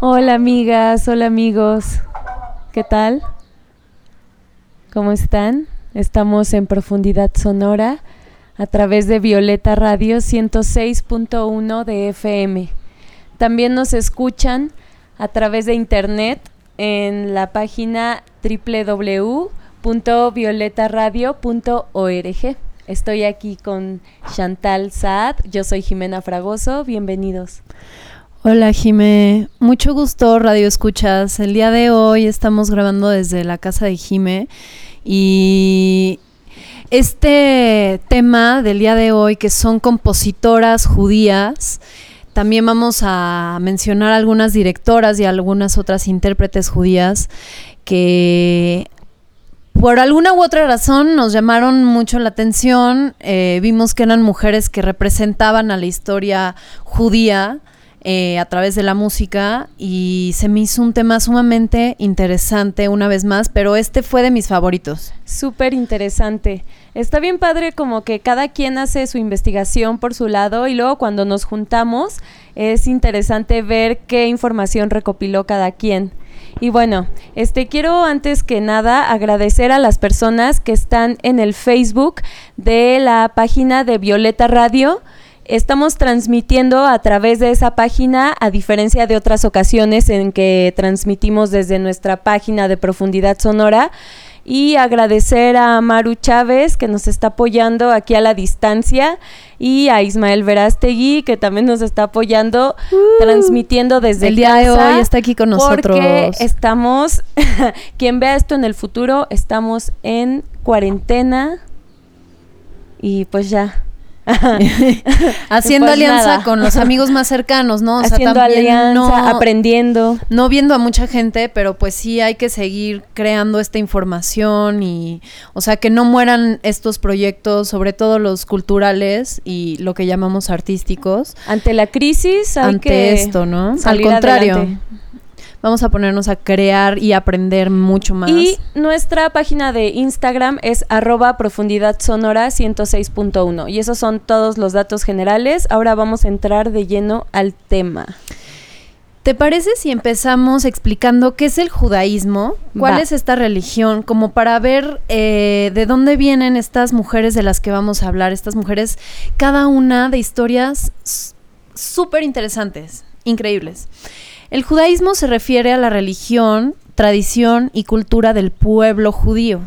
Hola amigas, hola amigos, ¿qué tal? ¿Cómo están? Estamos en Profundidad Sonora a través de Violeta Radio 106.1 de FM. También nos escuchan a través de internet en la página www.violetaradio.org. Estoy aquí con Chantal Saad, yo soy Jimena Fragoso, bienvenidos. Hola Jime, mucho gusto Radio Escuchas. El día de hoy estamos grabando desde la casa de Jime y este tema del día de hoy que son compositoras judías, también vamos a mencionar algunas directoras y algunas otras intérpretes judías que por alguna u otra razón nos llamaron mucho la atención. Eh, vimos que eran mujeres que representaban a la historia judía eh, a través de la música y se me hizo un tema sumamente interesante una vez más, pero este fue de mis favoritos. Súper interesante. Está bien padre como que cada quien hace su investigación por su lado y luego cuando nos juntamos es interesante ver qué información recopiló cada quien. Y bueno, este quiero antes que nada agradecer a las personas que están en el Facebook de la página de Violeta Radio. Estamos transmitiendo a través de esa página, a diferencia de otras ocasiones en que transmitimos desde nuestra página de profundidad sonora. Y agradecer a Maru Chávez, que nos está apoyando aquí a la distancia, y a Ismael Verástegui, que también nos está apoyando, uh. transmitiendo desde el día de hoy. Está aquí con nosotros. Porque estamos, quien vea esto en el futuro, estamos en cuarentena. Y pues ya, haciendo pues alianza con los amigos más cercanos, ¿no? Haciendo alianza, aprendiendo. No viendo a mucha gente, pero pues sí hay que seguir creando esta información y, o sea, que no mueran estos proyectos, sobre todo los culturales y lo que llamamos artísticos. Ante la crisis, hay ante esto, ¿no? Al contrario vamos a ponernos a crear y aprender mucho más. Y nuestra página de Instagram es arroba profundidad sonora 106.1 y esos son todos los datos generales. Ahora vamos a entrar de lleno al tema. ¿Te parece si empezamos explicando qué es el judaísmo? ¿Cuál es esta religión? Como para ver eh, de dónde vienen estas mujeres de las que vamos a hablar. Estas mujeres, cada una de historias súper interesantes, increíbles. El judaísmo se refiere a la religión, tradición y cultura del pueblo judío.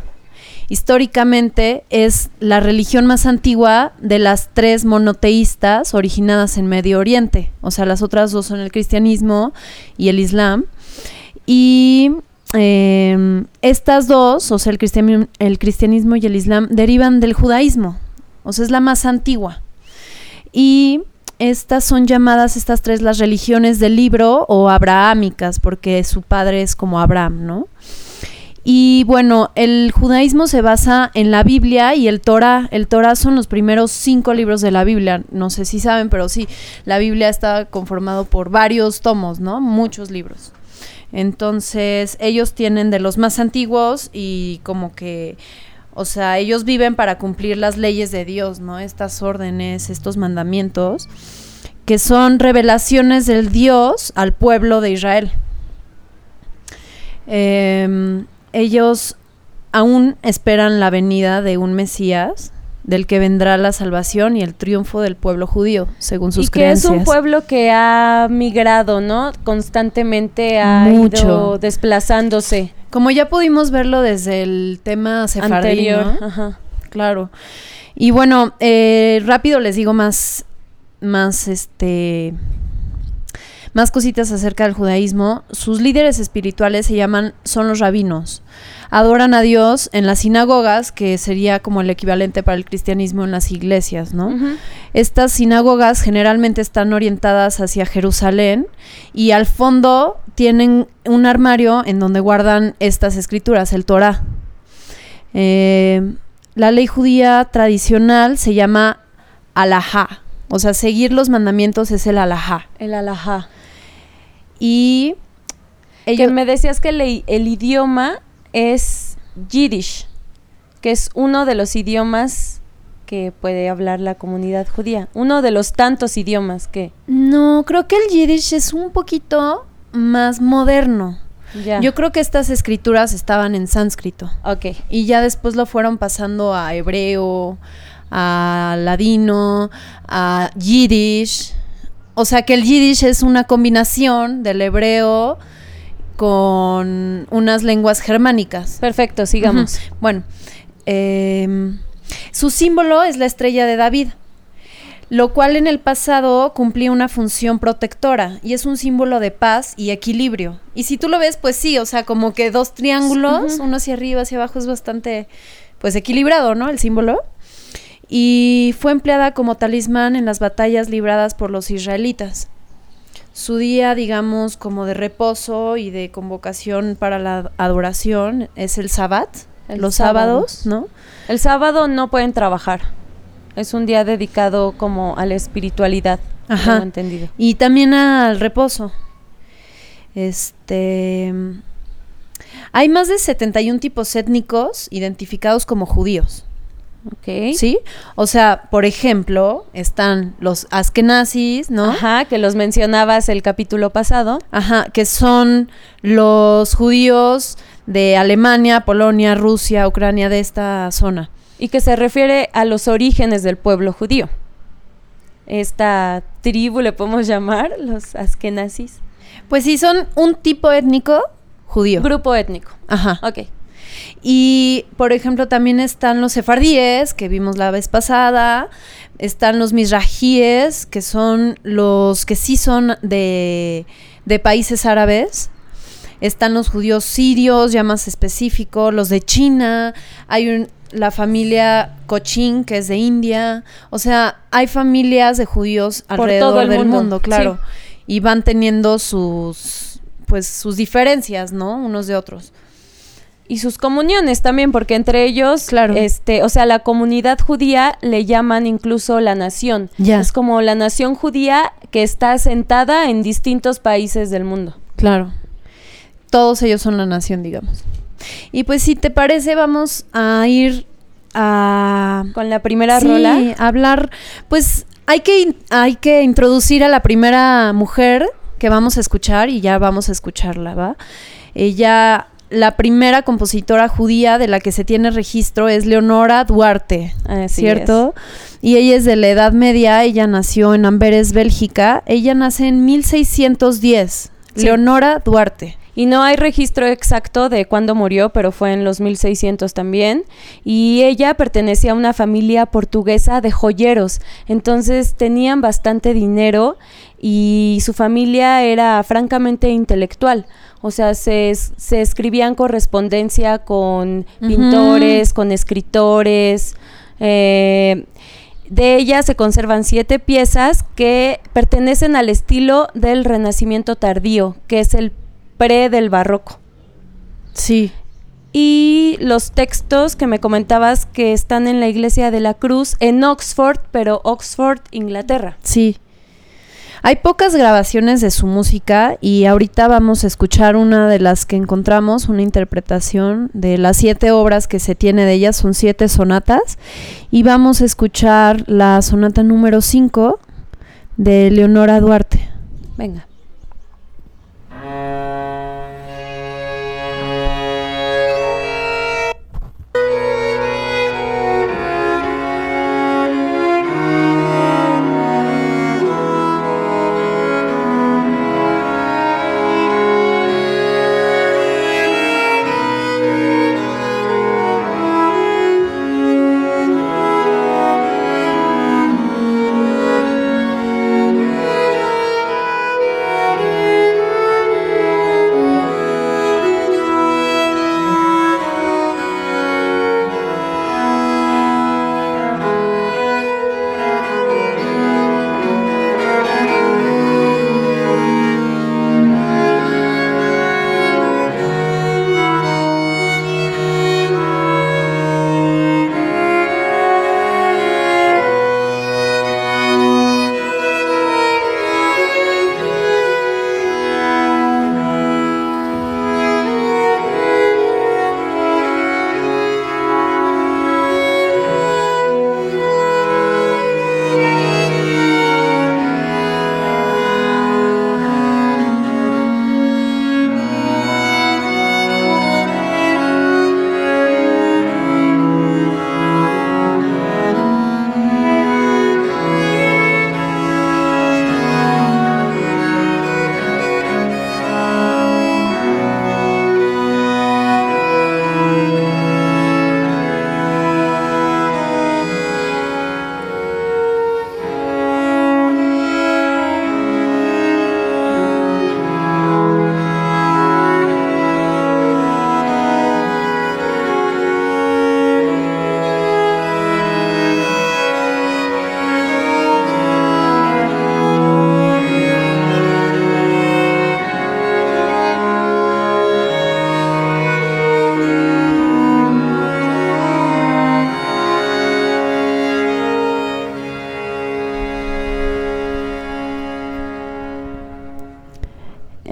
Históricamente es la religión más antigua de las tres monoteístas originadas en Medio Oriente. O sea, las otras dos son el cristianismo y el islam. Y em, estas dos, o sea, el, el cristianismo y el islam, derivan del judaísmo. O sea, es la más antigua. Y estas son llamadas, estas tres, las religiones del libro o abrahámicas, porque su padre es como Abraham, ¿no? Y bueno, el judaísmo se basa en la Biblia y el Torah. El Torah son los primeros cinco libros de la Biblia. No sé si saben, pero sí, la Biblia está conformado por varios tomos, ¿no? Muchos libros. Entonces, ellos tienen de los más antiguos y como que o sea, ellos viven para cumplir las leyes de Dios, ¿no? Estas órdenes, estos mandamientos, que son revelaciones del Dios al pueblo de Israel. Em, ellos aún esperan la venida de un Mesías del que vendrá la salvación y el triunfo del pueblo judío, según sus creencias. Y que es un pueblo que ha migrado, ¿no? Constantemente ha ido desplazándose. Como ya pudimos verlo desde el tema sefardí, anterior, ajá. Claro. Y bueno, eh, rápido les digo más, más este, más cositas acerca del judaísmo. Sus líderes espirituales se llaman, son los rabinos. Adoran a Dios en las sinagogas, que sería como el equivalente para el cristianismo en las iglesias, ¿no? Estas sinagogas generalmente están orientadas hacia Jerusalén y al fondo tienen un armario en donde guardan estas escrituras, el Torah. Eh, la ley judía tradicional se llama alajá. O sea, seguir los mandamientos es el alajá. El alajá. Y que me decías que el, el, idioma es Yiddish, que es uno de los idiomas que puede hablar la comunidad judía. Uno de los tantos idiomas que... No, creo que el Yiddish es un poquito más moderno. Yo creo que estas escrituras estaban en sánscrito. Ok. Y ya después lo fueron pasando a hebreo, a ladino, a yiddish. O sea que el yiddish es una combinación del hebreo con unas lenguas germánicas. Perfecto, sigamos. Bueno, em, su símbolo es la estrella de David lo cual en el pasado cumplía una función protectora y es un símbolo de paz y equilibrio. Y si tú lo ves, pues sí, o sea, como que dos triángulos, uno hacia arriba, hacia abajo, es bastante, pues equilibrado, ¿no? El símbolo. Y fue empleada como talismán en las batallas libradas por los israelitas. Su día, digamos, como de reposo y de convocación para la adoración es el sabbat, los sábados, ¿no? El sábado no pueden trabajar. Es un día dedicado como a la espiritualidad, Ajá. entendido. Y también al reposo. Este hay más de 71 tipos étnicos identificados como judíos. Ok. ¿Sí? O sea, por ejemplo, están los askenazis, ¿no? Ajá, que los mencionabas el capítulo pasado. Ajá, que son los judíos de Alemania, Polonia, Rusia, Ucrania, de esta zona y que se refiere a los orígenes del pueblo judío. Esta tribu le podemos llamar los askenazis. Pues sí, son un tipo étnico judío. Grupo étnico. Ajá. Ok. Y, por ejemplo, también están los sefardíes, que vimos la vez pasada. Están los misrajíes, que son los que sí son de, de países árabes están los judíos sirios, ya más específico, los de China, hay un, la familia Cochin, que es de India. O sea, hay familias de judíos alrededor del mundo, claro. Y van teniendo sus, pues, sus diferencias, ¿no? Unos de otros. Y sus comuniones también, porque entre ellos, claro. este, o sea, la comunidad judía le llaman incluso la nación. Es como la nación judía que está asentada en distintos países del mundo. Claro. Todos ellos son la nación, digamos. Y pues si te parece, vamos a ir a... Con la primera rola. A hablar, pues hay que, hay que introducir a la primera mujer que vamos a escuchar y ya vamos a escucharla, ¿va? Ella, la primera compositora judía de la que se tiene registro es Leonora Duarte, ¿cierto? Y ella es de la Edad Media, ella nació en Amberes, Bélgica, ella nace en 1610, Leonora Duarte. Y no hay registro exacto de cuándo murió, pero fue en los 1600 también. Y ella pertenecía a una familia portuguesa de joyeros. Entonces tenían bastante dinero y su familia era francamente intelectual. O sea, se, se escribían correspondencia con pintores, con escritores. Eh, de ella se conservan siete piezas que pertenecen al estilo del Renacimiento tardío, que es el pre del barroco. Sí. Y los textos que me comentabas que están en la iglesia de la Cruz en Oxford, pero Oxford, Inglaterra. Sí. Hay pocas grabaciones de su música y ahorita vamos a escuchar una de las que encontramos, una interpretación de las siete obras que se tiene de ellas, son siete sonatas, y vamos a escuchar la sonata número 5 de Leonora Duarte. Venga.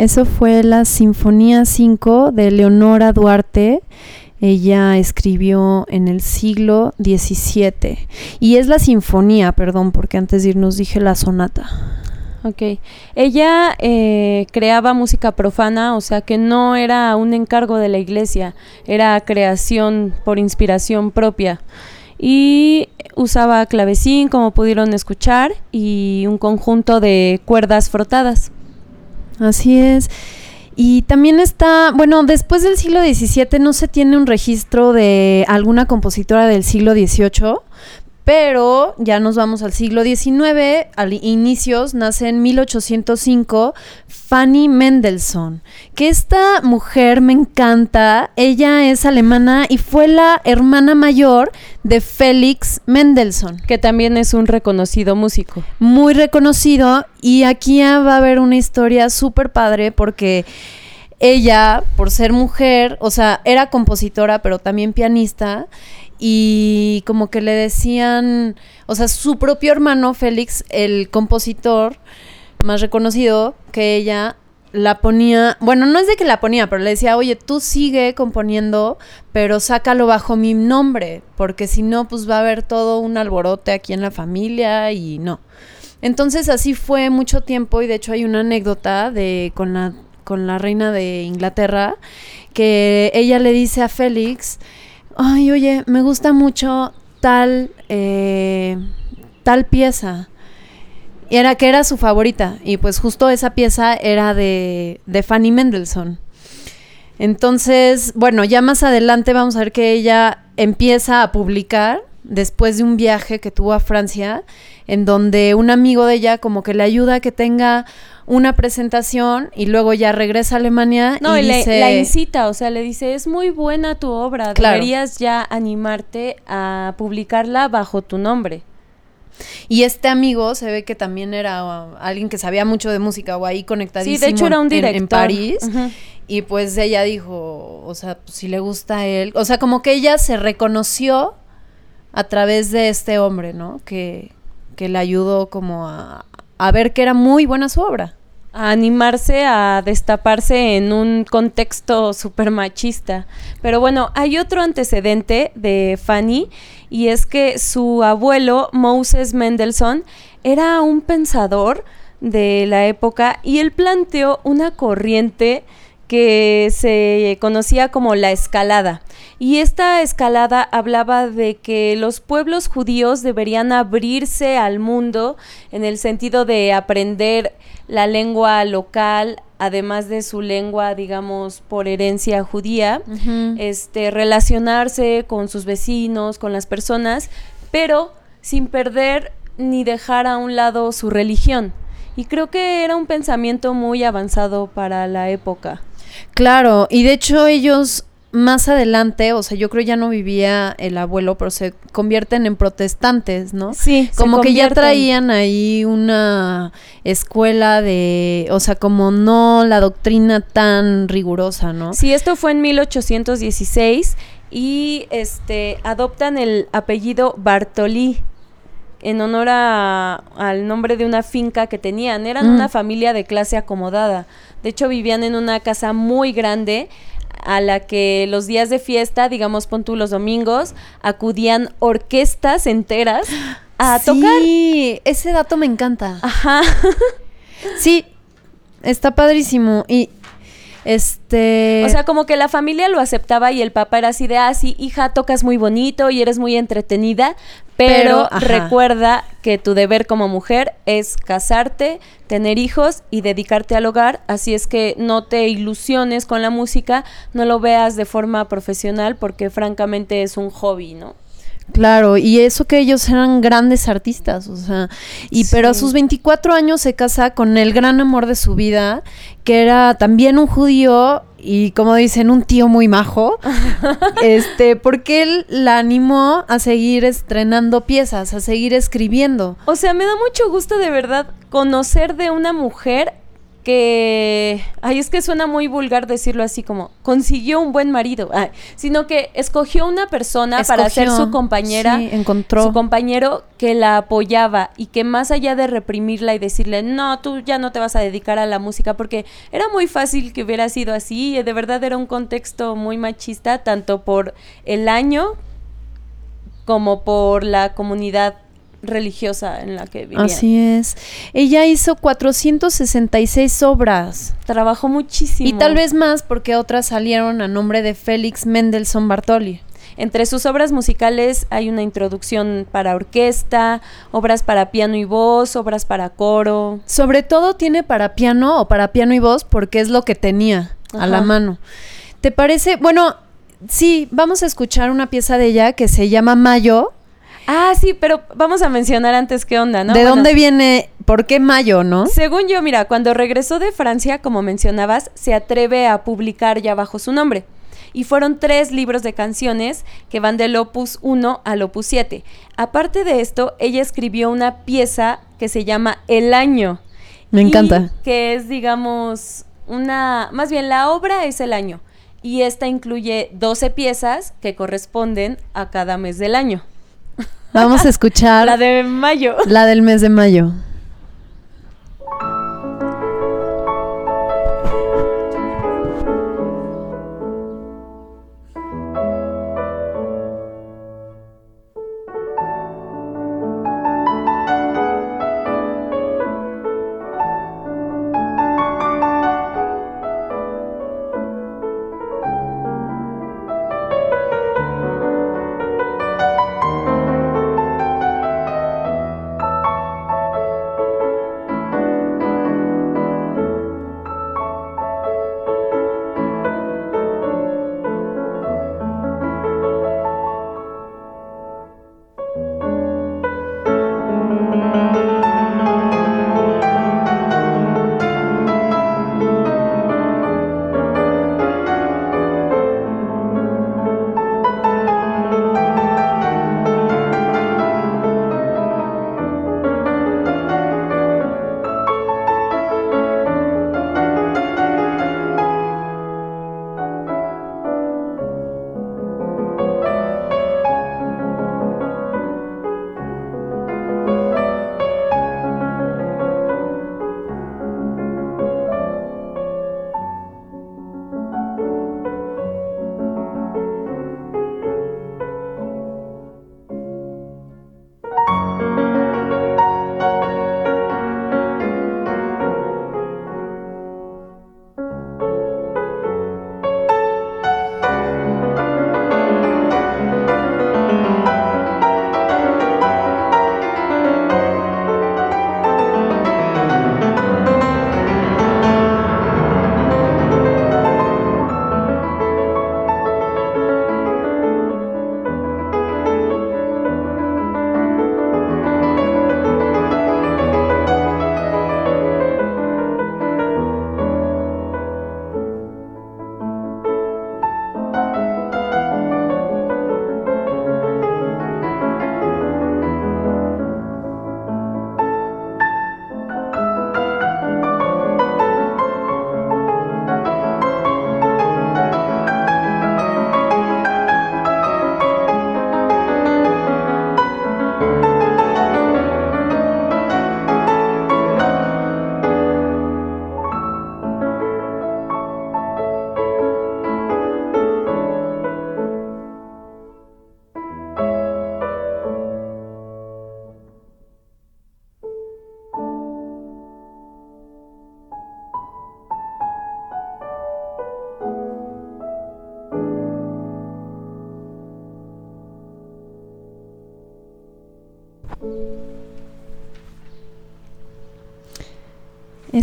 Eso fue la Sinfonía 5 de Leonora Duarte. Ella escribió en el siglo XVII. Y es la sinfonía, perdón, porque antes de irnos dije la sonata. Ok. Ella eh, creaba música profana, o sea que no era un encargo de la iglesia, era creación por inspiración propia. Y usaba clavecín, como pudieron escuchar, y un conjunto de cuerdas frotadas. Así es. Y también está, bueno, después del siglo XVII no se tiene un registro de alguna compositora del siglo XVIII, pero ya nos vamos al siglo XIX, al inicios, nace en 1805 Fanny Mendelssohn, que esta mujer me encanta, ella es alemana y fue la hermana mayor de Felix Mendelssohn. Que también es un reconocido músico. Muy reconocido y aquí va a haber una historia súper padre porque ella, por ser mujer, o sea, era compositora, pero también pianista, y como que le decían, o sea, su propio hermano Félix, el compositor más reconocido que ella, la ponía, bueno, no es de que la ponía, pero le decía, oye, tú sigue componiendo, pero sácalo bajo mi nombre, porque si no, pues va a haber todo un alborote aquí en la familia y no. Entonces así fue mucho tiempo y de hecho hay una anécdota de con la, con la reina de Inglaterra que ella le dice a Félix, ay, oye, me gusta mucho tal, eh, tal pieza. Y era que era su favorita. Y pues justo esa pieza era de, de Fanny Mendelssohn. Entonces, bueno, ya más adelante vamos a ver que ella empieza a publicar después de un viaje que tuvo a Francia, en donde un amigo de ella como que le ayuda a que tenga una presentación y luego ya regresa a Alemania no, y, le, la incita, o sea, le dice, es muy buena tu obra, deberías ya animarte a publicarla bajo tu nombre. Y este amigo se ve que también era alguien que sabía mucho de música o ahí conectadísimo. Sí, de hecho era un director. En, París. Y pues ella dijo, o sea, pues, si le gusta a él. O sea, como que ella se reconoció a través de este hombre, ¿no? Que, que le ayudó como a, a ver que era muy buena su obra. A animarse a destaparse en un contexto súper machista. Pero bueno, hay otro antecedente de Fanny y es que su abuelo, Moses Mendelssohn, era un pensador de la época y él planteó una corriente que se conocía como la escalada. Y esta escalada hablaba de que los pueblos judíos deberían abrirse al mundo en el sentido de aprender la lengua local, además de su lengua, digamos, por herencia judía, este, relacionarse con sus vecinos, con las personas, pero sin perder ni dejar a un lado su religión. Y creo que era un pensamiento muy avanzado para la época. Claro, y de hecho ellos más adelante, o sea, yo creo ya no vivía el abuelo, pero se convierten en protestantes, ¿no? Sí, como que ya traían ahí una escuela de, o sea, como no la doctrina tan rigurosa, ¿no? Sí, esto fue en 1816 y este adoptan el apellido Bartolí en honor al nombre de una finca que tenían. Eran una mm. familia de clase acomodada. De hecho, vivían en una casa muy grande a la que los días de fiesta, digamos, pon tú los domingos, acudían orquestas enteras a tocar. Sí, ese dato me encanta. Ajá. sí, está padrísimo. Y este. O sea, como que la familia lo aceptaba y el papá era así de, ah, sí, hija, tocas muy bonito y eres muy entretenida, pero, recuerda que tu deber como mujer es casarte, tener hijos y dedicarte al hogar, así es que no te ilusiones con la música, no lo veas de forma profesional porque francamente es un hobby, ¿no? Claro, y eso que ellos eran grandes artistas, o sea, y pero a sus 24 años se casa con el gran amor de su vida, que era también un judío y como dicen, un tío muy majo, este, porque él la animó a seguir estrenando piezas, a seguir escribiendo. O sea, me da mucho gusto de verdad conocer de una mujer que, ay, es que suena muy vulgar decirlo así como, consiguió un buen marido, sino que escogió una persona para ser su compañera, encontró. su compañero que la apoyaba y que más allá de reprimirla y decirle, no, tú ya no te vas a dedicar a la música, porque era muy fácil que hubiera sido así, de verdad era un contexto muy machista, tanto por el año como por la comunidad religiosa en la que vivía. Así es. Ella hizo 466 obras. Trabajó muchísimo. Y tal vez más porque otras salieron a nombre de Félix Mendelssohn Bartoli. Entre sus obras musicales hay una introducción para orquesta, obras para piano y voz, obras para coro. Sobre todo tiene para piano o para piano y voz porque es lo que tenía a la mano. ¿Te parece? Bueno, sí, vamos a escuchar una pieza de ella que se llama Mayo Ah, sí, pero vamos a mencionar antes qué onda, ¿no? ¿De dónde viene? ¿Por qué mayo, no? Según yo, mira, cuando regresó de Francia, como mencionabas, se atreve a publicar ya bajo su nombre. Y fueron tres libros de canciones que van del opus 1 al opus 7. Aparte de esto, ella escribió una pieza que se llama El Año. Me encanta. Que es, digamos, una... Más bien, la obra es el año. Y esta incluye 12 piezas que corresponden a cada mes del año. Vamos a escuchar. la de mayo. La del mes de mayo.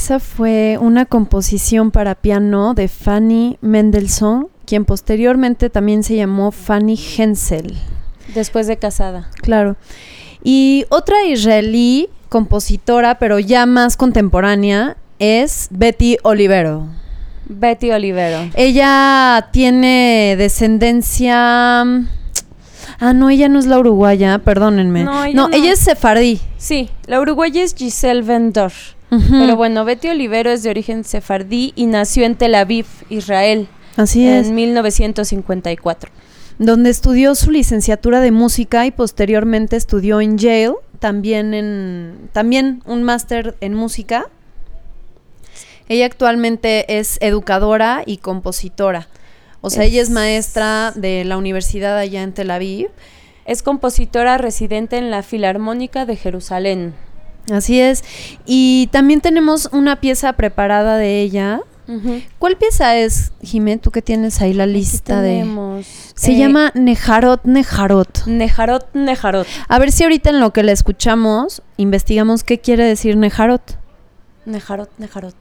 Esa fue una composición para piano de Fanny Mendelssohn, quien posteriormente también se llamó Fanny Hensel. Después de casada. Claro. Y otra israelí compositora, pero ya más contemporánea, es Betty Olivero. Betty Olivero. Ella tiene descendencia... Ah, no, ella no es la uruguaya, perdónenme. No, ella, es sefardí. Sí, la uruguaya es Giselle Vendor. Pero bueno, Betty Olivero es de origen sefardí y nació en Tel Aviv, Israel. Así en es. 1954. Donde estudió su licenciatura de música y posteriormente estudió en Yale, también en también un máster en música. Ella actualmente es educadora y compositora. O sea, ella es maestra de la universidad allá en Tel Aviv. Es compositora residente en la Filarmónica de Jerusalén. Así es. Y también tenemos una pieza preparada de ella. ¿Cuál pieza es, Jimé? Tú que tienes ahí la lista de. Se eh, llama Nejarot, Nejarot. Nejarot, Nejarot. A ver si ahorita en lo que la escuchamos investigamos qué quiere decir Nejarot. Nejarot, Nejarot.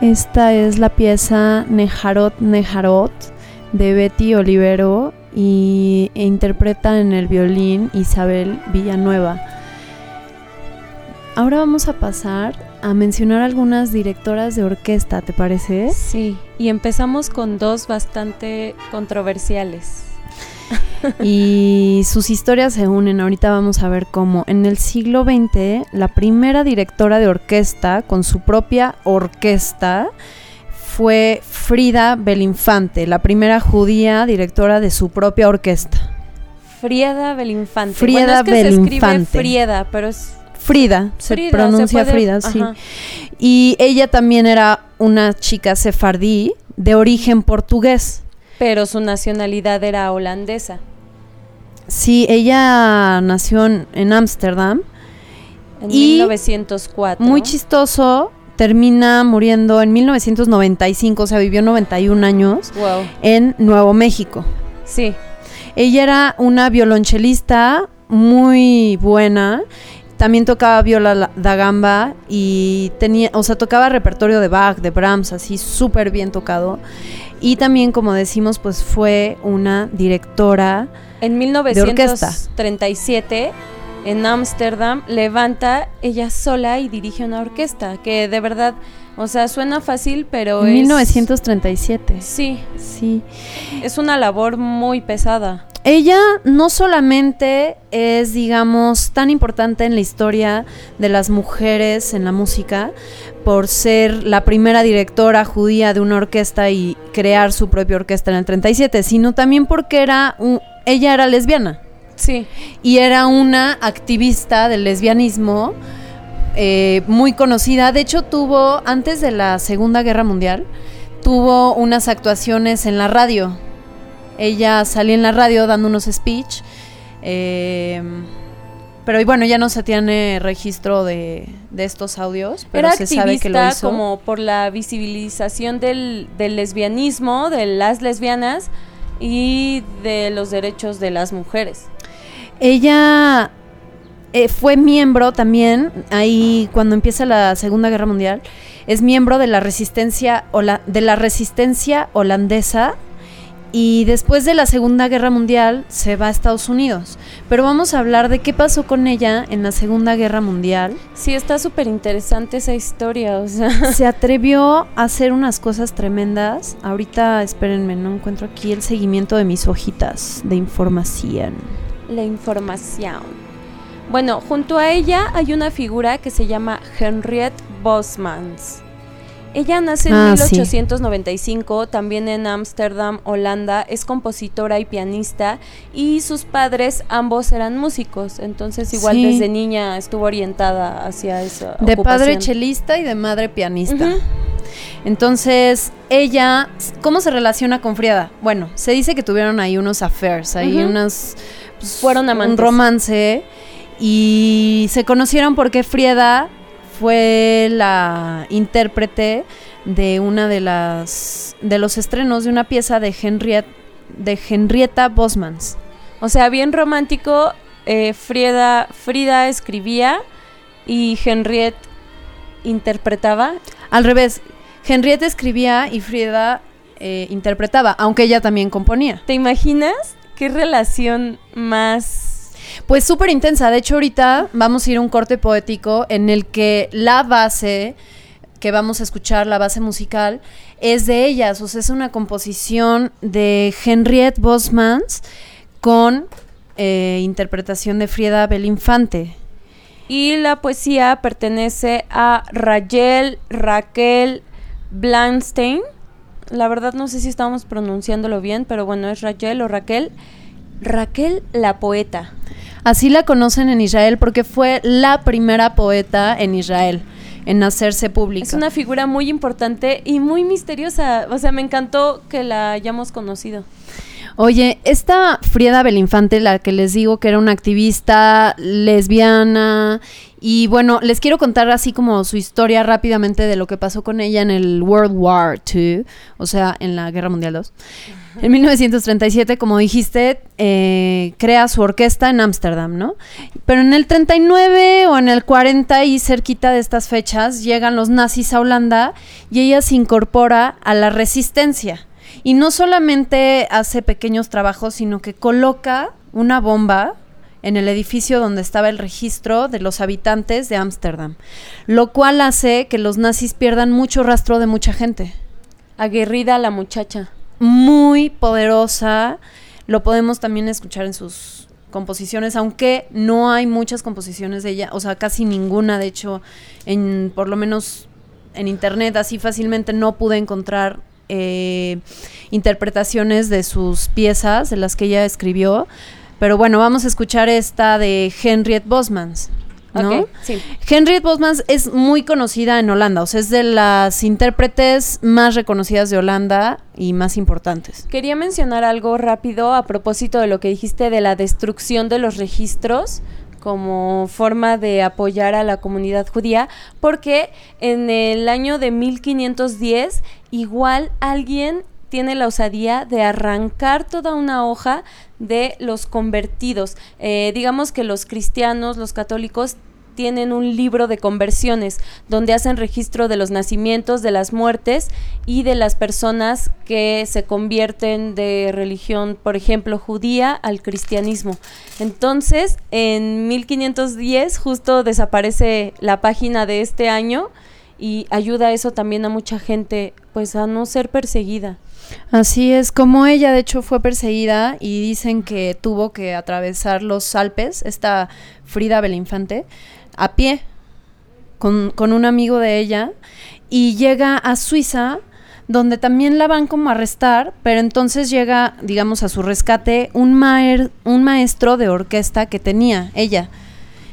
Esta es la pieza Nejarot Nejarot de Betty Olivero y e interpreta en el violín Isabel Villanueva. Ahora vamos a pasar a mencionar algunas directoras de orquesta, ¿te parece? Sí, y empezamos con dos bastante controversiales. Y sus historias se unen, ahorita vamos a ver cómo. En el siglo XX, la primera directora de orquesta con su propia orquesta fue Frida Belinfante, la primera judía directora de su propia orquesta. Frida Belinfante. Frida bueno, es que Se escribe Frida, pero es Frida, se pronuncia Frida, sí. Y ella también era una chica sefardí de origen portugués. Pero su nacionalidad era holandesa. Sí, ella nació en Ámsterdam. En, 1904. Muy chistoso, termina muriendo en 1995, o sea, vivió 91 años en Nuevo México. Sí. Ella era una violonchelista muy buena también tocaba viola da gamba y tenía, o sea, tocaba repertorio de Bach, de Brahms, así súper bien tocado. Y también, como decimos, pues fue una directora en 1937 en Ámsterdam levanta ella sola y dirige una orquesta que de verdad, o sea, suena fácil, pero en 1937. Sí, sí. Es una labor muy pesada ella no solamente es, digamos, tan importante en la historia de las mujeres en la música por ser la primera directora judía de una orquesta y crear su propia orquesta en el 37, sino también porque era ella era lesbiana. Sí. Y era una activista del lesbianismo eh, muy conocida. De hecho, tuvo, antes de la Segunda Guerra Mundial, tuvo unas actuaciones en la radio ella salía en la radio dando unos speech. Eh, pero bueno, ya no se tiene registro de, estos audios, pero se sabe que lo hizo. como por la visibilización del, lesbianismo, de las lesbianas y de los derechos de las mujeres. Ella eh, fue miembro también, ahí cuando empieza la Segunda Guerra Mundial, es miembro de la resistencia, de la resistencia holandesa y después de la Segunda Guerra Mundial se va a Estados Unidos. Pero vamos a hablar de qué pasó con ella en la Segunda Guerra Mundial. Sí, está súper interesante esa historia, o sea. Se atrevió a hacer unas cosas tremendas. Ahorita, espérenme, no encuentro aquí el seguimiento de mis hojitas de información. La información. Bueno, junto a ella hay una figura que se llama Henriette Bosmans. Ella nace en 1895, ah, también en Ámsterdam, Holanda, es compositora y pianista y sus padres ambos eran músicos, entonces igual desde niña estuvo orientada hacia eso. De padre chelista y de madre pianista. Entonces, ella, ¿cómo se relaciona con Frieda? Bueno, se dice que tuvieron ahí unos affairs, ahí unas... Pues, Fueron amantes. Un romance y se conocieron porque Frieda fue la intérprete de una de las de los estrenos de una pieza de Henrietta de Henrietta Bosmans. O sea, bien romántico. Eh, Frida, Frida escribía y Henriette interpretaba. Al revés, Henriette escribía y Frida eh, interpretaba, aunque ella también componía. ¿Te imaginas qué relación más pues súper intensa. De hecho, ahorita vamos a ir a un corte poético en el que la base que vamos a escuchar, la base musical, es de ellas. O sea, es una composición de Henriette Bosmans con eh, interpretación de Frieda Belinfante. Y la poesía pertenece a Rachel Raquel Blanstein. La verdad no sé si estamos pronunciándolo bien, pero bueno, es Rachel o Raquel. Raquel la poeta. Así la conocen en Israel porque fue la primera poeta en Israel en hacerse pública. Es una figura muy importante y muy misteriosa. O sea, me encantó que la hayamos conocido. Oye, esta Frieda Belinfante, la que les digo que era una activista lesbiana, y bueno, les quiero contar así como su historia rápidamente de lo que pasó con ella en el World War II, o sea, en la Guerra Mundial II. En 1937, como dijiste, eh, crea su orquesta en Ámsterdam, ¿no? Pero en el 39 o en el 40 y cerquita de estas fechas llegan los nazis a Holanda y ella se incorpora a la resistencia. Y no solamente hace pequeños trabajos, sino que coloca una bomba en el edificio donde estaba el registro de los habitantes de Ámsterdam, lo cual hace que los nazis pierdan mucho rastro de mucha gente. Aguerrida la muchacha muy poderosa. Lo podemos también escuchar en sus composiciones, aunque no hay muchas composiciones de ella, o sea, casi ninguna, de hecho, en por lo menos en internet así fácilmente no pude encontrar eh, interpretaciones de sus piezas, de las que ella escribió. Pero bueno, vamos a escuchar esta de Henriette Bosmans. ¿No? Henriette Bosmans es muy conocida en Holanda, o sea, es de las intérpretes más reconocidas de Holanda y más importantes. Quería mencionar algo rápido a propósito de lo que dijiste de la destrucción de los registros como forma de apoyar a la comunidad judía, porque en el año de 1510 igual alguien tiene la osadía de arrancar toda una hoja de los convertidos. Eh, digamos que los cristianos, los católicos, tienen un libro de conversiones donde hacen registro de los nacimientos, de las muertes y de las personas que se convierten de religión, por ejemplo, judía al cristianismo. Entonces, en 1510 justo desaparece la página de este año y ayuda eso también a mucha gente pues a no ser perseguida. Así es, como ella de hecho fue perseguida y dicen que tuvo que atravesar los Alpes, esta Frida Belinfante, a pie con, un amigo de ella y llega a Suiza donde también la van como a arrestar, pero entonces llega, digamos, a su rescate un, un maestro de orquesta que tenía ella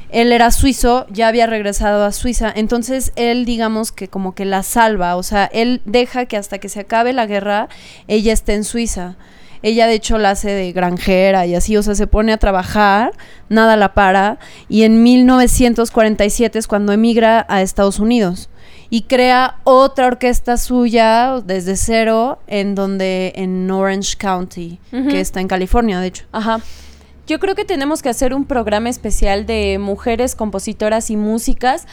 él era suizo, ya había regresado a Suiza, entonces él digamos que como que la salva, o sea, él deja que hasta que se acabe la guerra ella esté en Suiza. Ella de hecho la hace de granjera y así, o sea, se pone a trabajar, nada la para, y en 1947 es cuando emigra a Estados Unidos y crea otra orquesta suya desde cero en donde en Orange County, que está en California, de hecho. Ajá. Yo creo que tenemos que hacer un programa especial de mujeres compositoras y músicas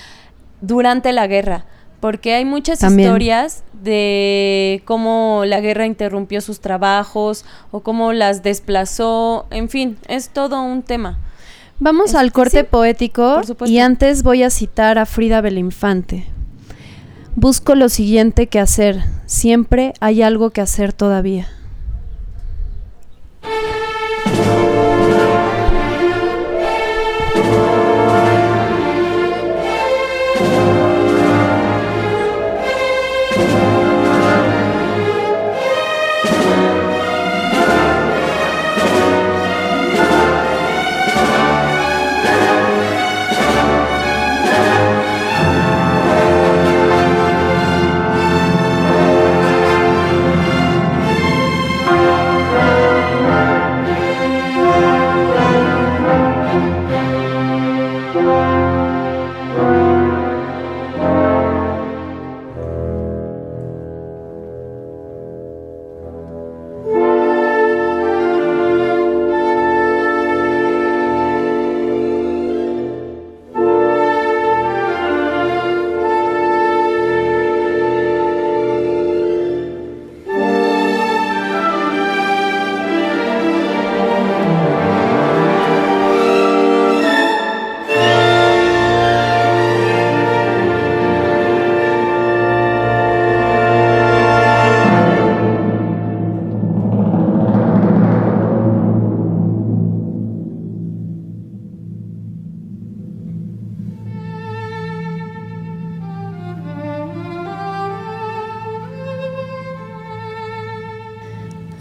durante la guerra, porque hay muchas historias de cómo la guerra interrumpió sus trabajos o cómo las desplazó, en fin, es todo un tema. Vamos al corte poético y antes voy a citar a Frida Belinfante. Busco lo siguiente que hacer, siempre hay algo que hacer todavía.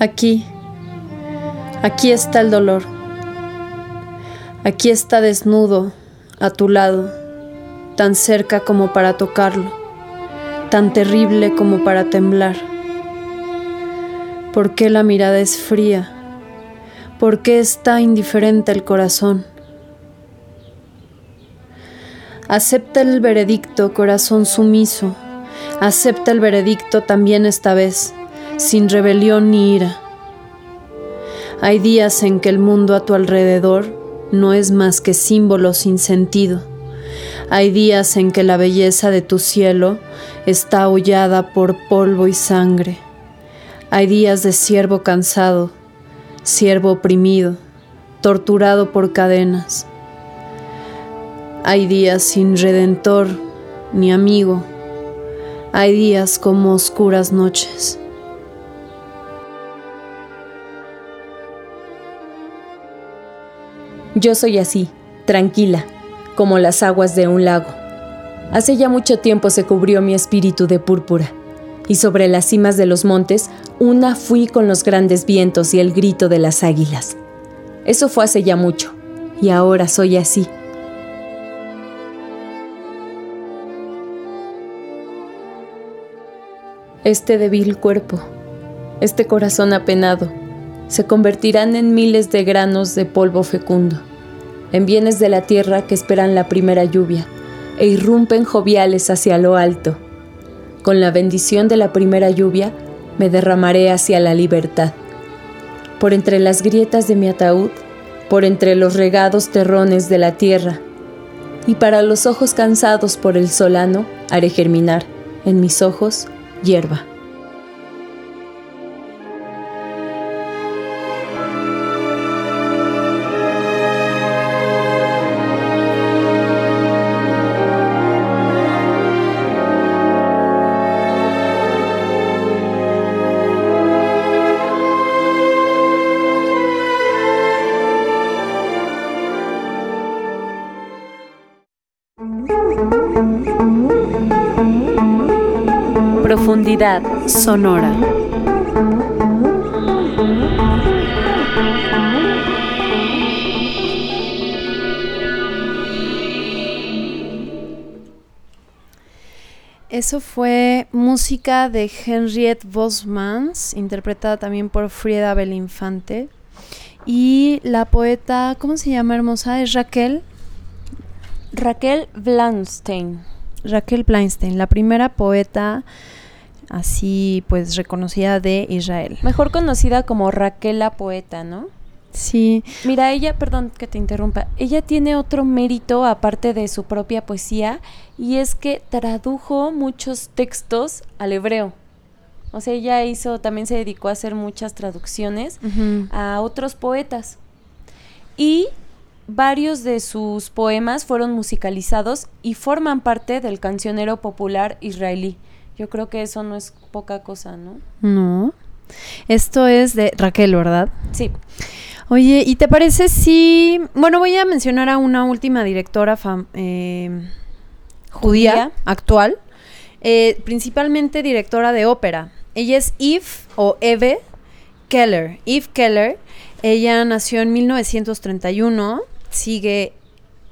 Aquí, aquí está el dolor. Aquí está desnudo, a tu lado, tan cerca como para tocarlo, tan terrible como para temblar. ¿Por qué la mirada es fría, ¿Por qué está indiferente el corazón? Acepta el veredicto, corazón sumiso. Acepta el veredicto también esta vez, sin rebelión ni ira. Hay días en que el mundo a tu alrededor no es más que símbolo sin sentido. Hay días en que la belleza de tu cielo está hollada por polvo y sangre. Hay días de siervo cansado, siervo oprimido, torturado por cadenas. Hay días sin redentor ni amigo. Hay días como oscuras noches. Yo soy así, tranquila, como las aguas de un lago. Hace ya mucho tiempo se cubrió mi espíritu de púrpura, y sobre las cimas de los montes una fui con los grandes vientos y el grito de las águilas. Eso fue hace ya mucho, y ahora soy así. Este débil cuerpo, este corazón apenado, se convertirán en miles de granos de polvo fecundo, en bienes de la tierra que esperan la primera lluvia e irrumpen joviales hacia lo alto. Con la bendición de la primera lluvia me derramaré hacia la libertad. Por entre las grietas de mi ataúd, por entre los regados terrones de la tierra, y para los ojos cansados por el solano haré germinar en mis ojos hierba. Sonora. Eso fue música de Henriette Bosmans, interpretada también por Frieda Belinfante. Y la poeta, ¿cómo se llama hermosa? Es Raquel. Raquel Blanstein. Raquel Blanstein, la primera poeta así pues reconocida de Israel. Mejor conocida como Raquel la poeta, ¿no? Sí. Mira, ella, perdón que te interrumpa, ella tiene otro mérito aparte de su propia poesía y es que tradujo muchos textos al hebreo. O sea, ella hizo, también se dedicó a hacer muchas traducciones a otros poetas. Y varios de sus poemas fueron musicalizados y forman parte del cancionero popular israelí. Yo creo que eso no es poca cosa, ¿no? No. Esto es de Raquel, ¿verdad? Sí. Oye, ¿y te parece si... Bueno, voy a mencionar a una última directora eh, judía, actual, eh, principalmente directora de ópera. Ella es Eve o Eve Keller. Eve Keller, ella nació en 1931, sigue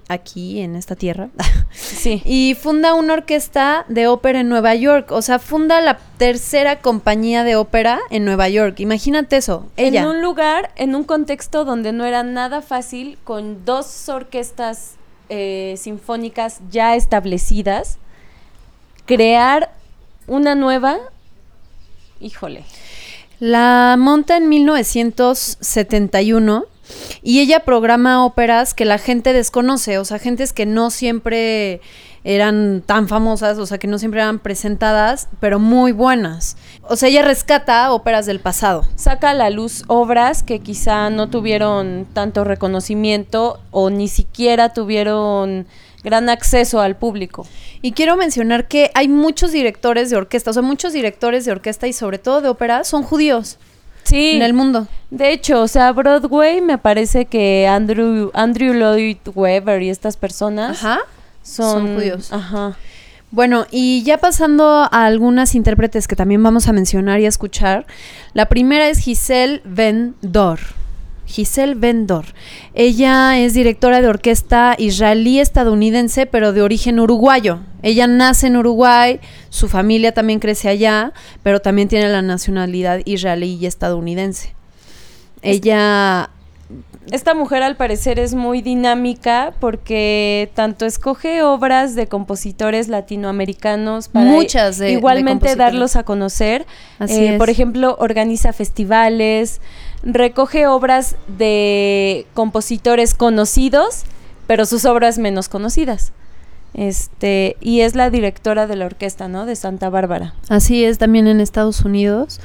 aquí en esta tierra. Sí. y funda una orquesta de ópera en Nueva York. O sea, funda la tercera compañía de ópera en Nueva York. Imagínate eso. Ella. En un lugar, en un contexto donde no era nada fácil, con dos orquestas eh, sinfónicas ya establecidas, crear una nueva. Híjole. La monta en 1971 y ella programa óperas que la gente desconoce, o sea, gentes que no siempre eran tan famosas, o sea, que no siempre eran presentadas, pero muy buenas. O sea, ella rescata óperas del pasado. Saca a la luz obras que quizá no tuvieron tanto reconocimiento o ni siquiera tuvieron gran acceso al público. Y quiero mencionar que hay muchos directores de orquesta, o sea, muchos directores de orquesta y sobre todo de ópera son judíos. Sí. En el mundo. De hecho, o sea, Broadway me parece que Andrew, Andrew Lloyd Webber y estas personas son, judíos. Ajá. Bueno, y ya pasando a algunas intérpretes que también vamos a mencionar y a escuchar. La primera es Giselle Van Dor. Giselle Vendor. Ella es directora de orquesta israelí-estadounidense, pero de origen uruguayo. Ella nace en Uruguay, su familia también crece allá, pero también tiene la nacionalidad israelí y estadounidense. Ella esta mujer al parecer es muy dinámica porque tanto escoge obras de compositores latinoamericanos para Muchas de- igualmente darlos a conocer. Así Eh, es. Por ejemplo, organiza festivales, recoge obras de compositores conocidos, pero sus obras menos conocidas. Este, y es la directora de la orquesta, ¿no? De Santa Bárbara. Así es, también en Estados Unidos.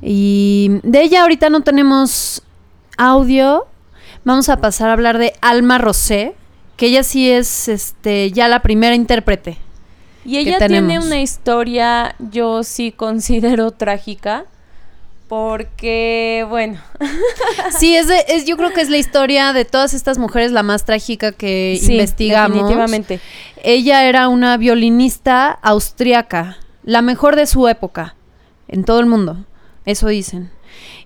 Y de ella ahorita no tenemos audio. Vamos a pasar a hablar de Alma Rosé, que ella sí es este ya la primera intérprete. Y ella tiene una historia, yo sí considero trágica, porque, bueno, Sí, es, de- es yo creo que es la historia de todas estas mujeres la más trágica que sí, investigamos. definitivamente. Ella era una violinista austriaca, la mejor de su época, en todo el mundo, eso dicen.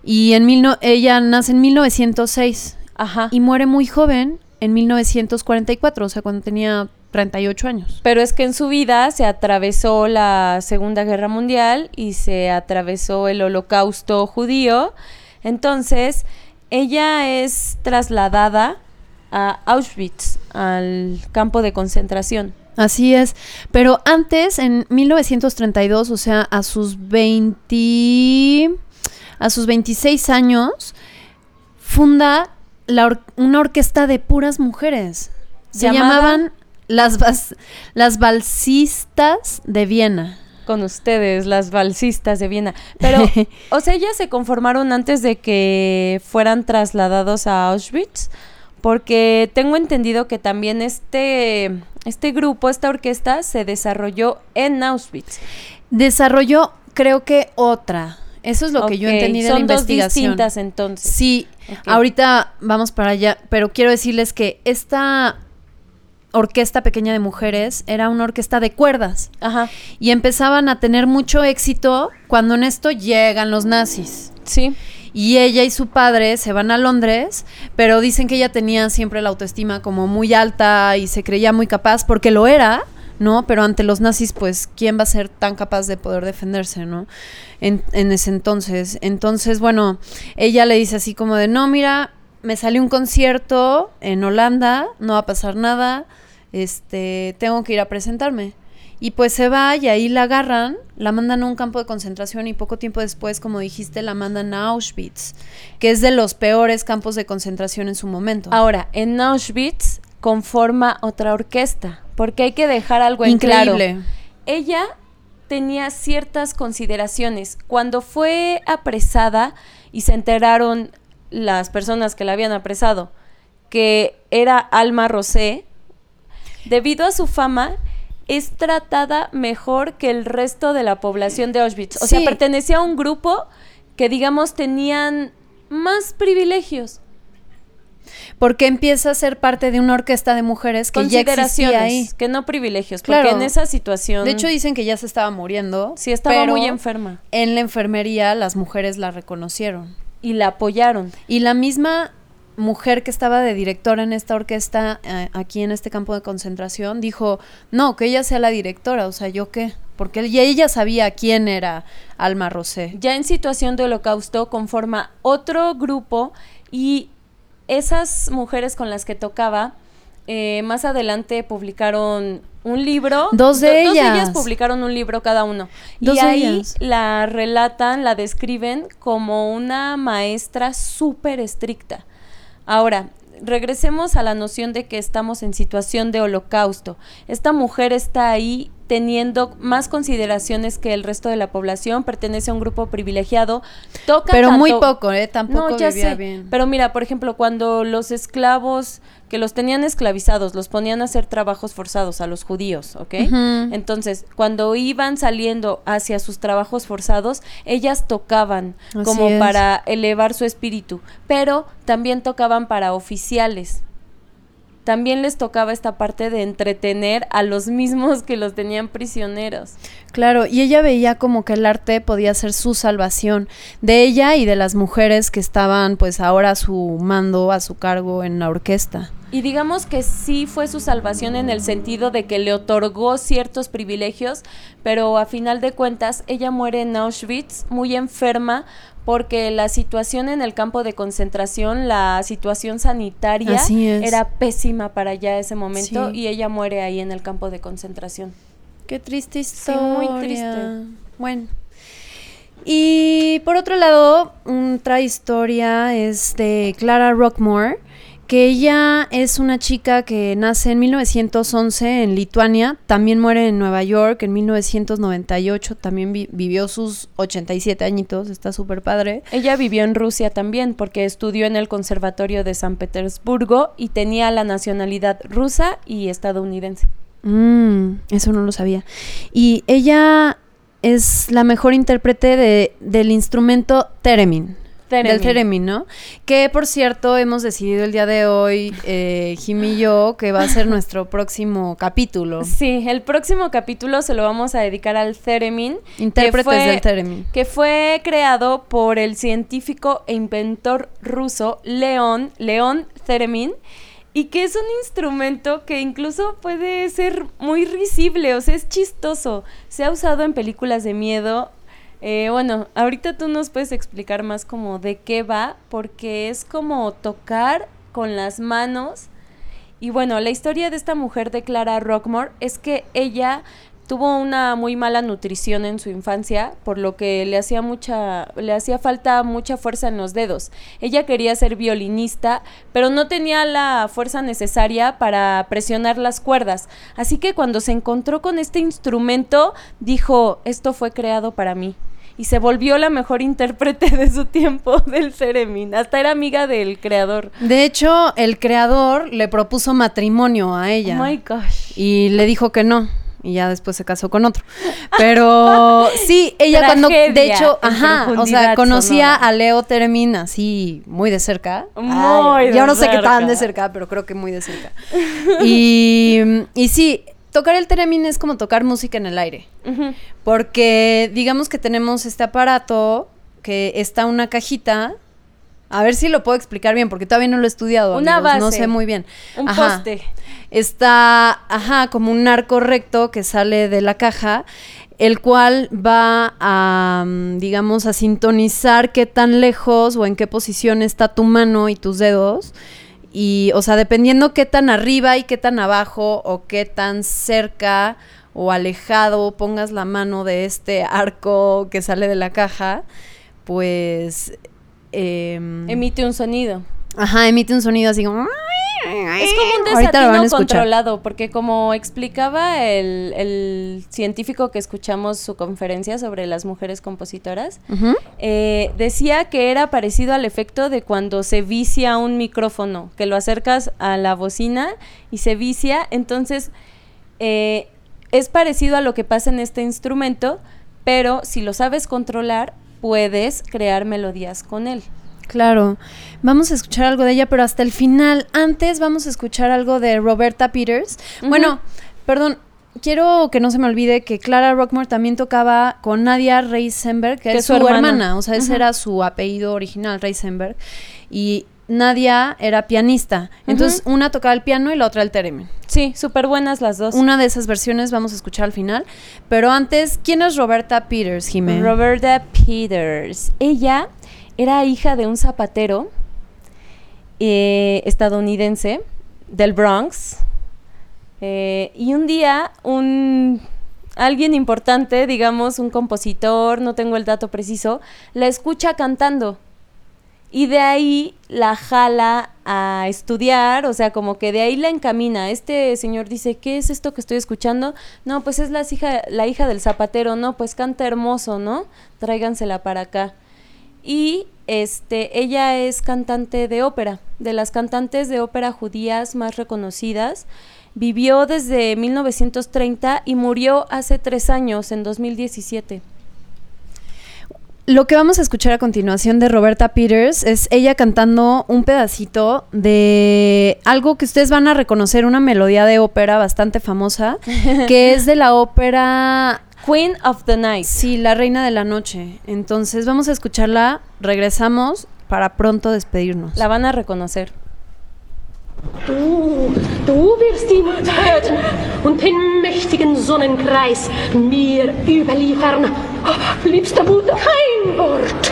Y en mil no- ella nace en 1906 Ajá. y muere muy joven en 1944, o sea, cuando tenía 38 años. Pero es que en su vida se atravesó la Segunda Guerra Mundial y se atravesó el Holocausto judío. Entonces, ella es trasladada a Auschwitz, al campo de concentración. Así es, pero antes, en 1932, o sea, a sus 20, a sus 26 años, funda la or- una orquesta de puras mujeres. Se Llamada- llamaban las, bas- las balsistas de Viena. con ustedes, las balsistas de Viena. Pero, o sea, ellas se conformaron antes de que fueran trasladados a Auschwitz, porque tengo entendido que también este, este grupo, esta orquesta, se desarrolló en Auschwitz. Desarrolló, creo que otra. Eso es lo que yo entendí de son la dos investigación. distintas entonces. Sí, ahorita vamos para allá, pero quiero decirles que esta orquesta pequeña de mujeres era una orquesta de cuerdas Ajá, y empezaban a tener mucho éxito cuando en esto llegan los nazis. sí. Y ella y su padre se van a Londres, pero dicen que ella tenía siempre la autoestima como muy alta y se creía muy capaz, porque lo era, ¿no? Pero ante los nazis, pues, ¿quién va a ser tan capaz de poder defenderse, ¿no? En, en ese entonces. Entonces, bueno, ella le dice así como de, no, mira, me salió un concierto en Holanda, no va a pasar nada, este, tengo que ir a presentarme. Y pues se va y ahí la agarran, la mandan a un campo de concentración y poco tiempo después, como dijiste, la mandan a Auschwitz, que es de los peores campos de concentración en su momento. Ahora, en Auschwitz conforma otra orquesta, porque hay que dejar algo en claro. Increíble. ella tenía ciertas consideraciones. Cuando fue apresada y se enteraron las personas que la habían apresado que era Alma Rosé, debido a su fama, es tratada mejor que el resto de la población de Auschwitz. O sea, pertenecía a un grupo que, digamos, tenían más privilegios. Porque empieza a ser parte de una orquesta de mujeres que ya existía Consideraciones, ahí. que no privilegios. Claro. Porque en esa situación... De hecho, dicen que ya se estaba muriendo. sí estaba pero muy enferma. En la enfermería las mujeres la reconocieron. Y la apoyaron. Y la misma mujer que estaba de directora en esta orquesta, eh, aquí en este campo de concentración, dijo, no, que ella sea la directora, o sea, ¿yo qué? Porque ya ella sabía quién era Alma Rosé. Ya en situación de holocausto conforma otro grupo y esas mujeres con las que tocaba, eh, más adelante publicaron un libro. Dos de Do- ellas. Dos de ellas publicaron un libro cada uno. Dos y ahí ellas. la relatan, la describen como una maestra súper estricta. Ahora, regresemos a la noción de que estamos en situación de holocausto. Esta mujer está ahí teniendo más consideraciones que el resto de la población, pertenece a un grupo privilegiado, toca Pero muy poco, ¿eh? Tampoco no, ya vivía sé. bien. Pero mira, por ejemplo, cuando los esclavos que los tenían esclavizados, los ponían a hacer trabajos forzados a los judíos, ¿ok? Entonces, cuando iban saliendo hacia sus trabajos forzados, ellas tocaban Así como es. para elevar su espíritu, pero también tocaban para oficiales. También les tocaba esta parte de entretener a los mismos que los tenían prisioneros. Claro, y ella veía como que el arte podía ser su salvación, de ella y de las mujeres que estaban pues ahora a su mando, a su cargo en la orquesta. Y digamos que sí fue su salvación en el sentido de que le otorgó ciertos privilegios, pero a final de cuentas ella muere en Auschwitz muy enferma porque la situación en el campo de concentración, la situación sanitaria era pésima para ya ese momento y ella muere ahí en el campo de concentración. Qué triste historia. muy triste. Bueno. Y por otro lado, otra historia es de Clara Rockmore que ella es una chica que nace en 1911 en Lituania, también muere en Nueva York en 1998, también vivió sus 87 añitos, está súper padre. Ella vivió en Rusia también porque estudió en el Conservatorio de San Petersburgo y tenía la nacionalidad rusa y estadounidense. Mm, eso no lo sabía. Y ella es la mejor intérprete de, del instrumento theremin. Del Theremin, ¿no? Que por cierto hemos decidido el día de hoy, eh, Jim y yo, que va a ser nuestro próximo capítulo. Sí, el próximo capítulo se lo vamos a dedicar al Theremin. Intérpretes del Theremin. Que fue creado por el científico e inventor ruso León, León Theremin y que es un instrumento que incluso puede ser muy risible, o sea, es chistoso. Se ha usado en películas de miedo, eh, bueno, ahorita tú nos puedes explicar más como de qué va, porque es como tocar con las manos. Y bueno, la historia de esta mujer de Clara Rockmore es que ella tuvo una muy mala nutrición en su infancia, por lo que le hacía mucha le hacía falta mucha fuerza en los dedos. Ella quería ser violinista, pero no tenía la fuerza necesaria para presionar las cuerdas. Así que cuando se encontró con este instrumento, dijo, "Esto fue creado para mí." Y se volvió la mejor intérprete de su tiempo del Ceremin. Hasta era amiga del creador. De hecho, el creador le propuso matrimonio a ella. Oh my gosh. Y le dijo que no. Y ya después se casó con otro. Pero sí, ella cuando, de hecho, ajá, o sea, conocía a Leo Termin así muy de cerca. Muy Yo no sé qué tan de cerca, pero creo que muy de cerca. Y, y sí, tocar el theremin es como tocar música en el aire. Porque digamos que tenemos este aparato que está una cajita. A ver si lo puedo explicar bien, porque todavía no lo he estudiado. Una base. No sé muy bien. Un poste. Está, ajá, como un arco recto que sale de la caja, el cual va a, mm, digamos, a sintonizar qué tan lejos o en qué posición está tu mano y tus dedos y, o sea, dependiendo qué tan arriba y qué tan abajo o qué tan cerca o alejado pongas la mano de este arco que sale de la caja, pues... Em, emite un sonido. Ajá, emite un sonido así como... Es como un desatino controlado, porque como explicaba el, científico que escuchamos su conferencia sobre las mujeres compositoras, eh, decía que era parecido al efecto de cuando se vicia un micrófono, que lo acercas a la bocina y se vicia, entonces eh, es parecido a lo que pasa en este instrumento, pero si lo sabes controlar, puedes crear melodías con él. Claro, vamos a escuchar algo de ella, pero hasta el final. Antes vamos a escuchar algo de Roberta Peters. Bueno, perdón, quiero que no se me olvide que Clara Rockmore también tocaba con Nadia Reisenberg, que, es su, hermana. o sea, ese era su apellido original, Reisenberg. Y Nadia era pianista. Entonces, una tocaba el piano y la otra el theremin. Sí, súper buenas las dos. Una de esas versiones vamos a escuchar al final. Pero antes, ¿quién es Roberta Peters, Jiménez? Roberta Peters. Ella era hija de un zapatero eh, estadounidense del Bronx. Eh, y un día un alguien importante, digamos un compositor, no tengo el dato preciso, la escucha cantando. Y de ahí la jala a estudiar, o sea, como que de ahí la encamina. Este señor dice, ¿qué es esto que estoy escuchando? No, pues es la hija, la hija del zapatero, no, pues canta hermoso, ¿no? Tráigansela para acá y este, ella es cantante de ópera, de las cantantes de ópera judías más reconocidas. Vivió desde 1930 y murió hace tres años, en 2017. Lo que vamos a escuchar a continuación de Roberta Peters es ella cantando un pedacito de algo que ustedes van a reconocer, una melodía de ópera bastante famosa, que es de la ópera Queen of the Night. Sí, la reina de la noche. Entonces vamos a escucharla, regresamos para pronto despedirnos. La van a reconocer. Du, du wirst ihn töten und den mächtigen Sonnenkreis mir überliefern. Liebster Mutter, kein Wort.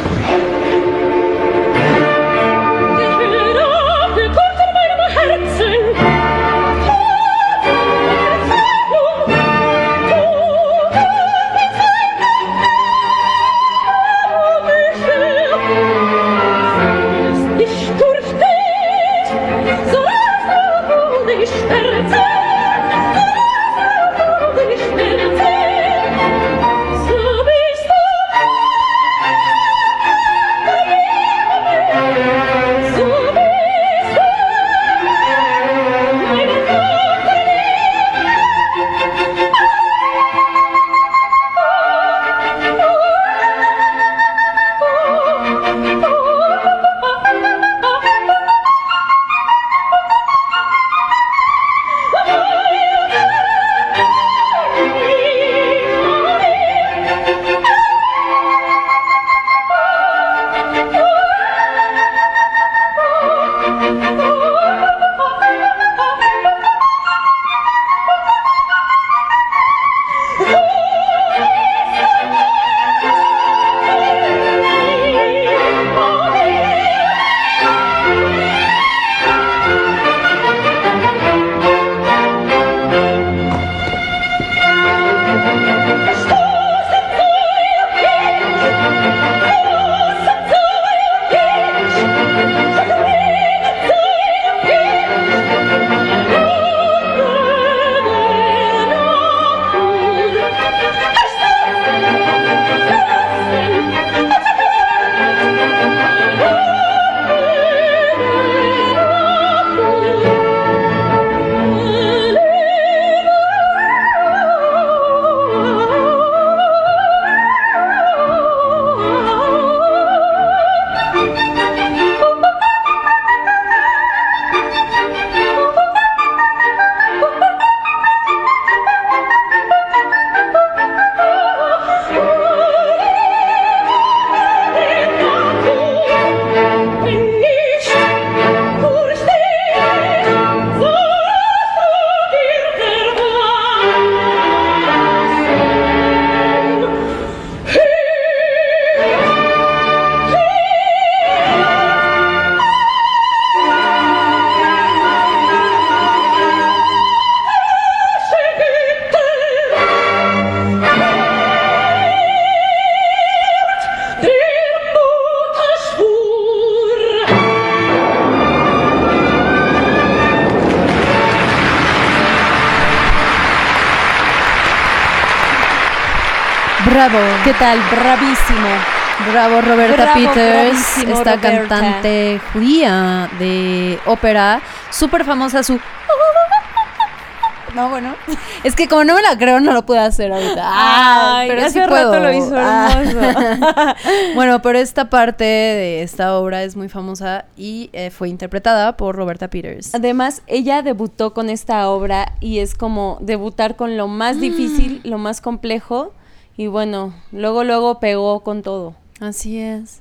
Bravo. ¿Qué tal? Bravísimo. Bravo Roberta Bravo, Peters, esta Roberta. cantante judía de ópera, súper famosa su... No, bueno. Es que como no me la creo, no lo puedo hacer ahorita. Ay, pero hace sí rato puedo. lo hizo Ah. hermoso. bueno, pero esta parte de esta obra es muy famosa y eh, fue interpretada por Roberta Peters. Además, ella debutó con esta obra y es como debutar con lo más Mm. difícil, lo más complejo. Y bueno, luego, luego pegó con todo. Así es.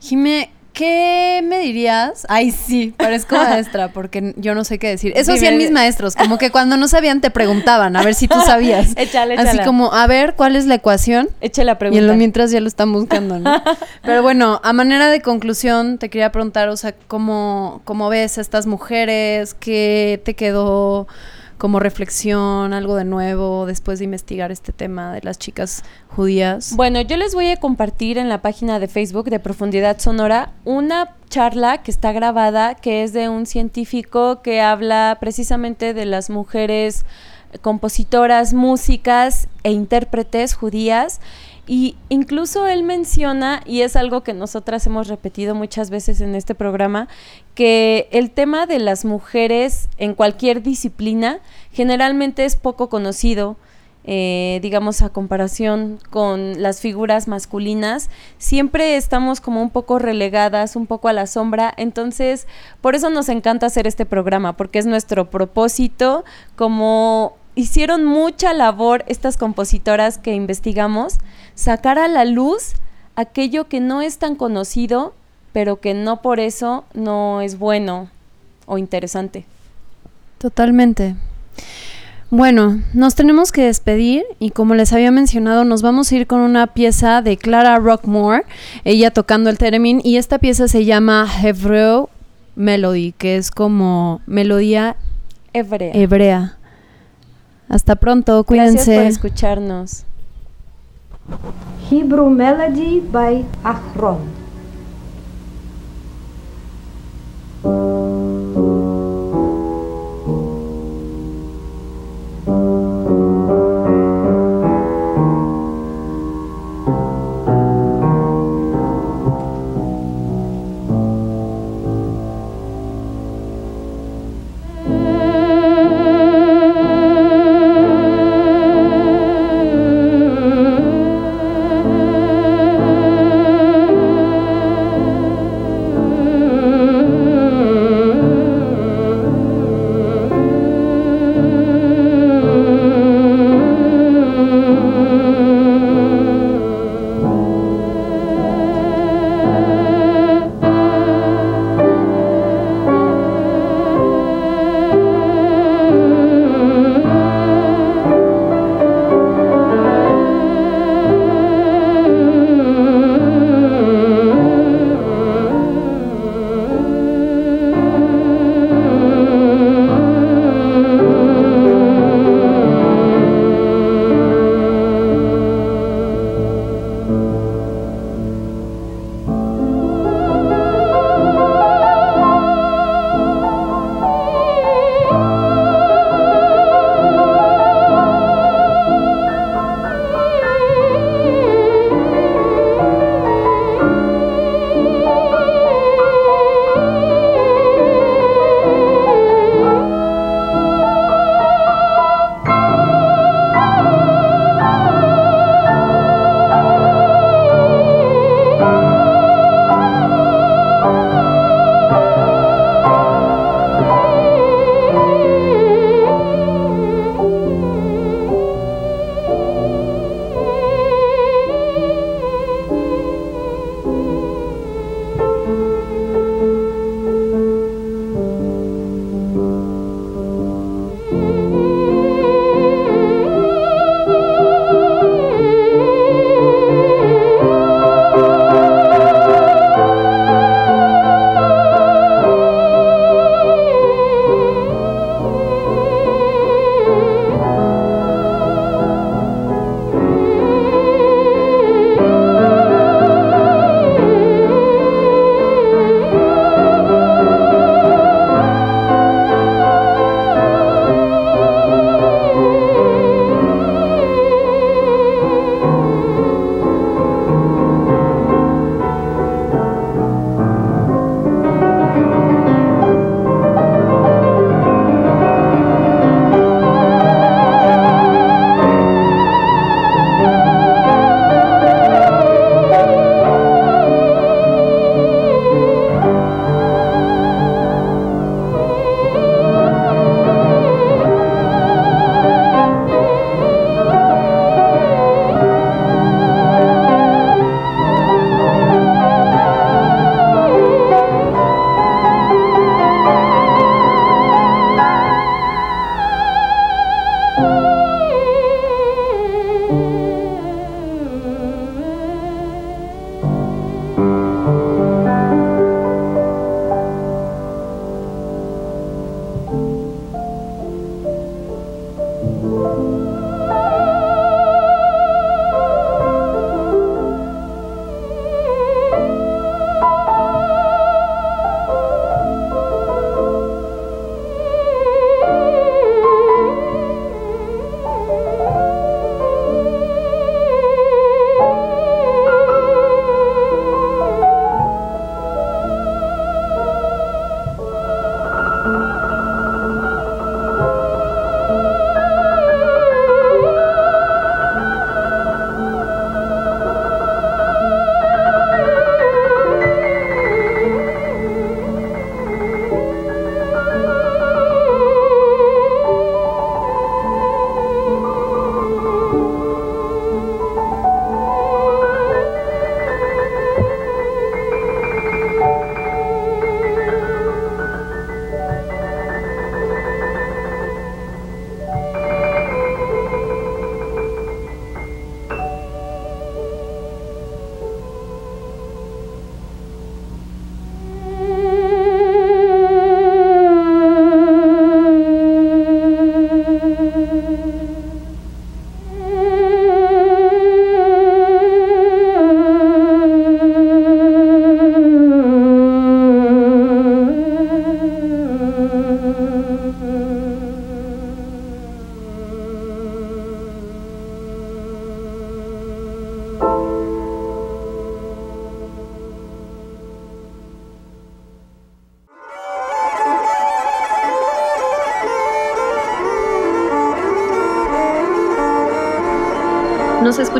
Jime, ¿qué me dirías? Ay, sí, parezco maestra porque yo no sé qué decir. Eso hacían mis maestros, como que cuando no sabían te preguntaban a ver si tú sabías. Échale, Así échala. como, a ver, ¿cuál es la ecuación? Eche la Y pregunta. en lo mientras ya lo están buscando, ¿no? Pero bueno, a manera de conclusión, te quería preguntar, o sea, ¿cómo, cómo ves a estas mujeres? ¿Qué te quedó como reflexión, algo de nuevo después de investigar este tema de las chicas judías? Bueno, yo les voy a compartir en la página de Facebook de Profundidad Sonora una charla que está grabada, que es de un científico que habla precisamente de las mujeres compositoras, músicas e intérpretes judías. Y incluso él menciona, y es algo que nosotras hemos repetido muchas veces en este programa, que el tema de las mujeres en cualquier disciplina generalmente es poco conocido eh, digamos, a comparación con las figuras masculinas, siempre estamos como un poco relegadas, un poco a la sombra. Entonces, por eso nos encanta hacer este programa, porque es nuestro propósito, como hicieron mucha labor estas compositoras que investigamos, sacar a la luz aquello que no es tan conocido, pero que no por eso no es bueno. o interesante. Totalmente. Bueno, nos tenemos que despedir y como les había mencionado, nos vamos a ir con una pieza de Clara Rockmore, ella tocando el theremin y esta pieza se llama Hebreo Melody, que es como melodía hebrea. hebrea. Hasta pronto, cuídense. Gracias por escucharnos. Hebrew Melody by Ahron.